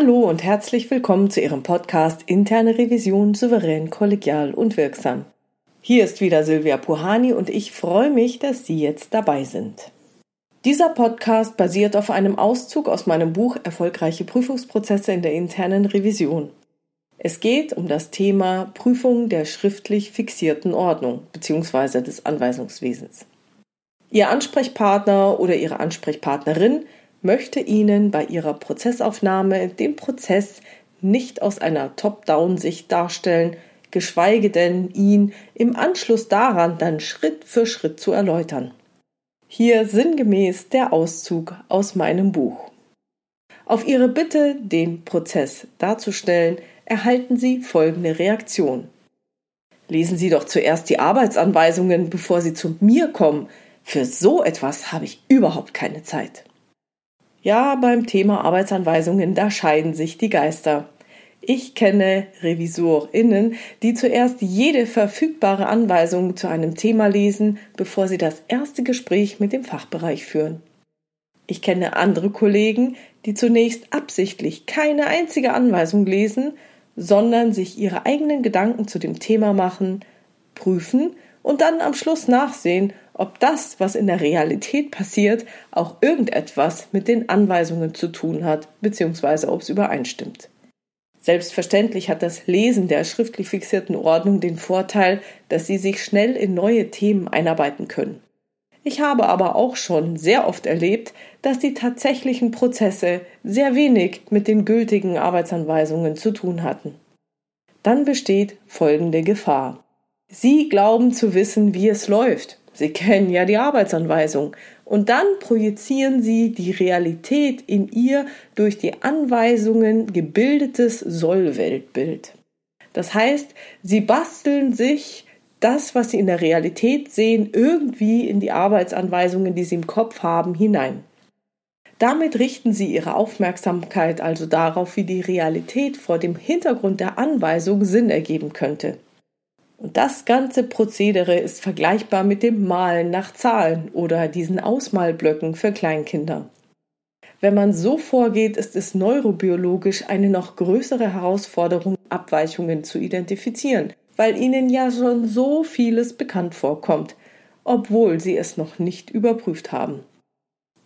Hallo und herzlich willkommen zu Ihrem Podcast Interne Revision souverän, kollegial und wirksam. Hier ist wieder Silvia Puhani und ich freue mich, dass Sie jetzt dabei sind. Dieser Podcast basiert auf einem Auszug aus meinem Buch Erfolgreiche Prüfungsprozesse in der internen Revision. Es geht um das Thema Prüfung der schriftlich fixierten Ordnung bzw. des Anweisungswesens. Ihr Ansprechpartner oder Ihre Ansprechpartnerin möchte Ihnen bei Ihrer Prozessaufnahme den Prozess nicht aus einer Top-Down-Sicht darstellen, geschweige denn ihn im Anschluss daran dann Schritt für Schritt zu erläutern. Hier sinngemäß der Auszug aus meinem Buch. Auf Ihre Bitte, den Prozess darzustellen, erhalten Sie folgende Reaktion. Lesen Sie doch zuerst die Arbeitsanweisungen, bevor Sie zu mir kommen. Für so etwas habe ich überhaupt keine Zeit. Ja, beim Thema Arbeitsanweisungen, da scheiden sich die Geister. Ich kenne RevisorInnen, die zuerst jede verfügbare Anweisung zu einem Thema lesen, bevor sie das erste Gespräch mit dem Fachbereich führen. Ich kenne andere Kollegen, die zunächst absichtlich keine einzige Anweisung lesen, sondern sich ihre eigenen Gedanken zu dem Thema machen, prüfen und dann am Schluss nachsehen, ob das, was in der Realität passiert, auch irgendetwas mit den Anweisungen zu tun hat, beziehungsweise ob es übereinstimmt. Selbstverständlich hat das Lesen der schriftlich fixierten Ordnung den Vorteil, dass Sie sich schnell in neue Themen einarbeiten können. Ich habe aber auch schon sehr oft erlebt, dass die tatsächlichen Prozesse sehr wenig mit den gültigen Arbeitsanweisungen zu tun hatten. Dann besteht folgende Gefahr. Sie glauben zu wissen, wie es läuft, Sie kennen ja die Arbeitsanweisung. Und dann projizieren Sie die Realität in Ihr durch die Anweisungen gebildetes Sollweltbild. Das heißt, Sie basteln sich das, was Sie in der Realität sehen, irgendwie in die Arbeitsanweisungen, die Sie im Kopf haben, hinein. Damit richten Sie Ihre Aufmerksamkeit also darauf, wie die Realität vor dem Hintergrund der Anweisung Sinn ergeben könnte. Und das ganze Prozedere ist vergleichbar mit dem Malen nach Zahlen oder diesen Ausmalblöcken für Kleinkinder. Wenn man so vorgeht, ist es neurobiologisch eine noch größere Herausforderung, Abweichungen zu identifizieren, weil ihnen ja schon so vieles bekannt vorkommt, obwohl sie es noch nicht überprüft haben.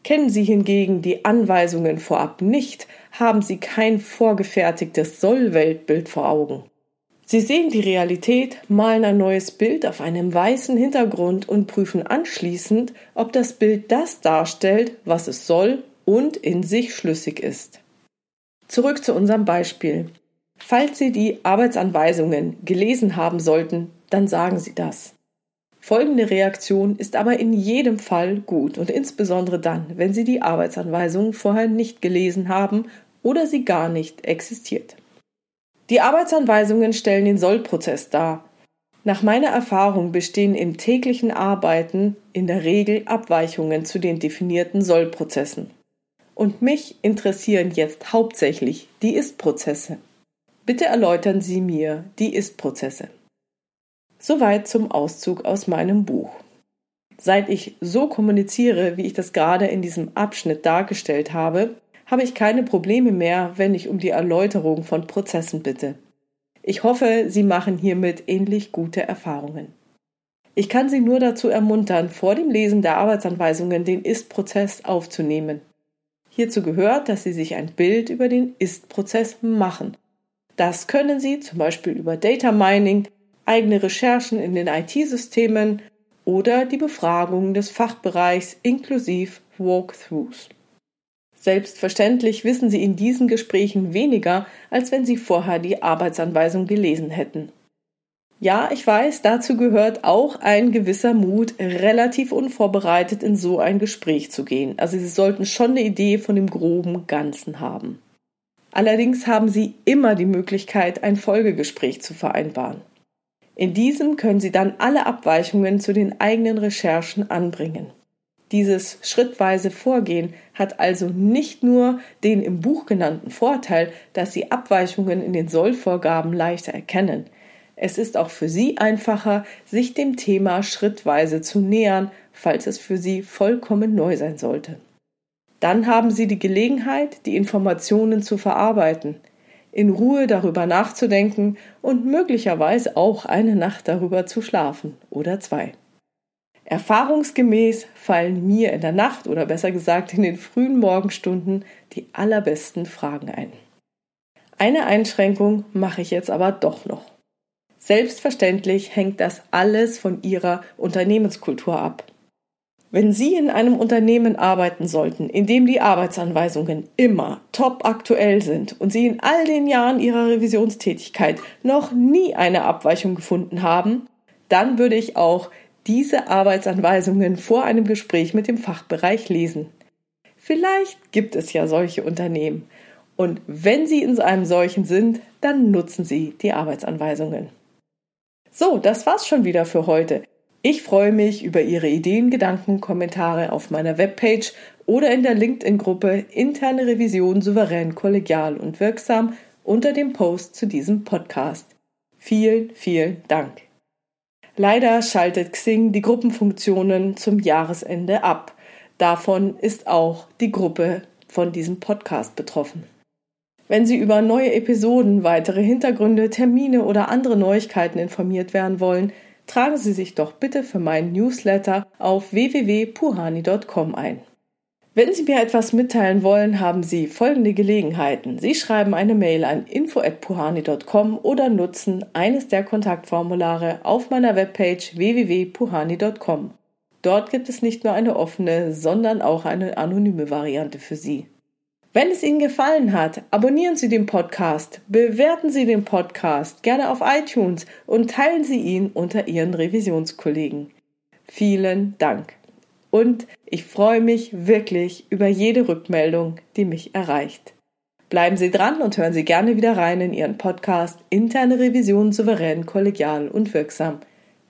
Kennen Sie hingegen die Anweisungen vorab nicht, haben Sie kein vorgefertigtes Sollweltbild vor Augen. Sie sehen die Realität, malen ein neues Bild auf einem weißen Hintergrund und prüfen anschließend, ob das Bild das darstellt, was es soll und in sich schlüssig ist. Zurück zu unserem Beispiel. Falls Sie die Arbeitsanweisungen gelesen haben sollten, dann sagen Sie das. Folgende Reaktion ist aber in jedem Fall gut und insbesondere dann, wenn Sie die Arbeitsanweisungen vorher nicht gelesen haben oder sie gar nicht existiert. Die Arbeitsanweisungen stellen den Sollprozess dar. Nach meiner Erfahrung bestehen im täglichen Arbeiten in der Regel Abweichungen zu den definierten Sollprozessen. Und mich interessieren jetzt hauptsächlich die Ist-Prozesse. Bitte erläutern Sie mir die Ist-Prozesse. Soweit zum Auszug aus meinem Buch. Seit ich so kommuniziere, wie ich das gerade in diesem Abschnitt dargestellt habe, habe ich keine Probleme mehr, wenn ich um die Erläuterung von Prozessen bitte. Ich hoffe, Sie machen hiermit ähnlich gute Erfahrungen. Ich kann Sie nur dazu ermuntern, vor dem Lesen der Arbeitsanweisungen den Ist-Prozess aufzunehmen. Hierzu gehört, dass Sie sich ein Bild über den Ist-Prozess machen. Das können Sie zum Beispiel über Data Mining, eigene Recherchen in den IT-Systemen oder die Befragung des Fachbereichs inklusive Walkthroughs. Selbstverständlich wissen Sie in diesen Gesprächen weniger, als wenn Sie vorher die Arbeitsanweisung gelesen hätten. Ja, ich weiß, dazu gehört auch ein gewisser Mut, relativ unvorbereitet in so ein Gespräch zu gehen. Also Sie sollten schon eine Idee von dem groben Ganzen haben. Allerdings haben Sie immer die Möglichkeit, ein Folgegespräch zu vereinbaren. In diesem können Sie dann alle Abweichungen zu den eigenen Recherchen anbringen. Dieses schrittweise Vorgehen hat also nicht nur den im Buch genannten Vorteil, dass Sie Abweichungen in den Sollvorgaben leichter erkennen. Es ist auch für Sie einfacher, sich dem Thema schrittweise zu nähern, falls es für Sie vollkommen neu sein sollte. Dann haben Sie die Gelegenheit, die Informationen zu verarbeiten, in Ruhe darüber nachzudenken und möglicherweise auch eine Nacht darüber zu schlafen oder zwei. Erfahrungsgemäß fallen mir in der Nacht oder besser gesagt in den frühen Morgenstunden die allerbesten Fragen ein. Eine Einschränkung mache ich jetzt aber doch noch. Selbstverständlich hängt das alles von Ihrer Unternehmenskultur ab. Wenn Sie in einem Unternehmen arbeiten sollten, in dem die Arbeitsanweisungen immer top aktuell sind und Sie in all den Jahren Ihrer Revisionstätigkeit noch nie eine Abweichung gefunden haben, dann würde ich auch diese Arbeitsanweisungen vor einem Gespräch mit dem Fachbereich lesen. Vielleicht gibt es ja solche Unternehmen. Und wenn Sie in einem solchen sind, dann nutzen Sie die Arbeitsanweisungen. So, das war's schon wieder für heute. Ich freue mich über Ihre Ideen, Gedanken, Kommentare auf meiner Webpage oder in der LinkedIn-Gruppe Interne Revision souverän, kollegial und wirksam unter dem Post zu diesem Podcast. Vielen, vielen Dank. Leider schaltet Xing die Gruppenfunktionen zum Jahresende ab. Davon ist auch die Gruppe von diesem Podcast betroffen. Wenn Sie über neue Episoden, weitere Hintergründe, Termine oder andere Neuigkeiten informiert werden wollen, tragen Sie sich doch bitte für meinen Newsletter auf www.puhani.com ein. Wenn Sie mir etwas mitteilen wollen, haben Sie folgende Gelegenheiten. Sie schreiben eine Mail an info@puhani.com oder nutzen eines der Kontaktformulare auf meiner Webpage www.puhani.com. Dort gibt es nicht nur eine offene, sondern auch eine anonyme Variante für Sie. Wenn es Ihnen gefallen hat, abonnieren Sie den Podcast, bewerten Sie den Podcast gerne auf iTunes und teilen Sie ihn unter Ihren Revisionskollegen. Vielen Dank. Und ich freue mich wirklich über jede Rückmeldung, die mich erreicht. Bleiben Sie dran und hören Sie gerne wieder rein in Ihren Podcast Interne Revision souverän, kollegial und wirksam.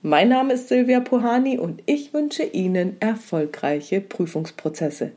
Mein Name ist Silvia Puhani und ich wünsche Ihnen erfolgreiche Prüfungsprozesse.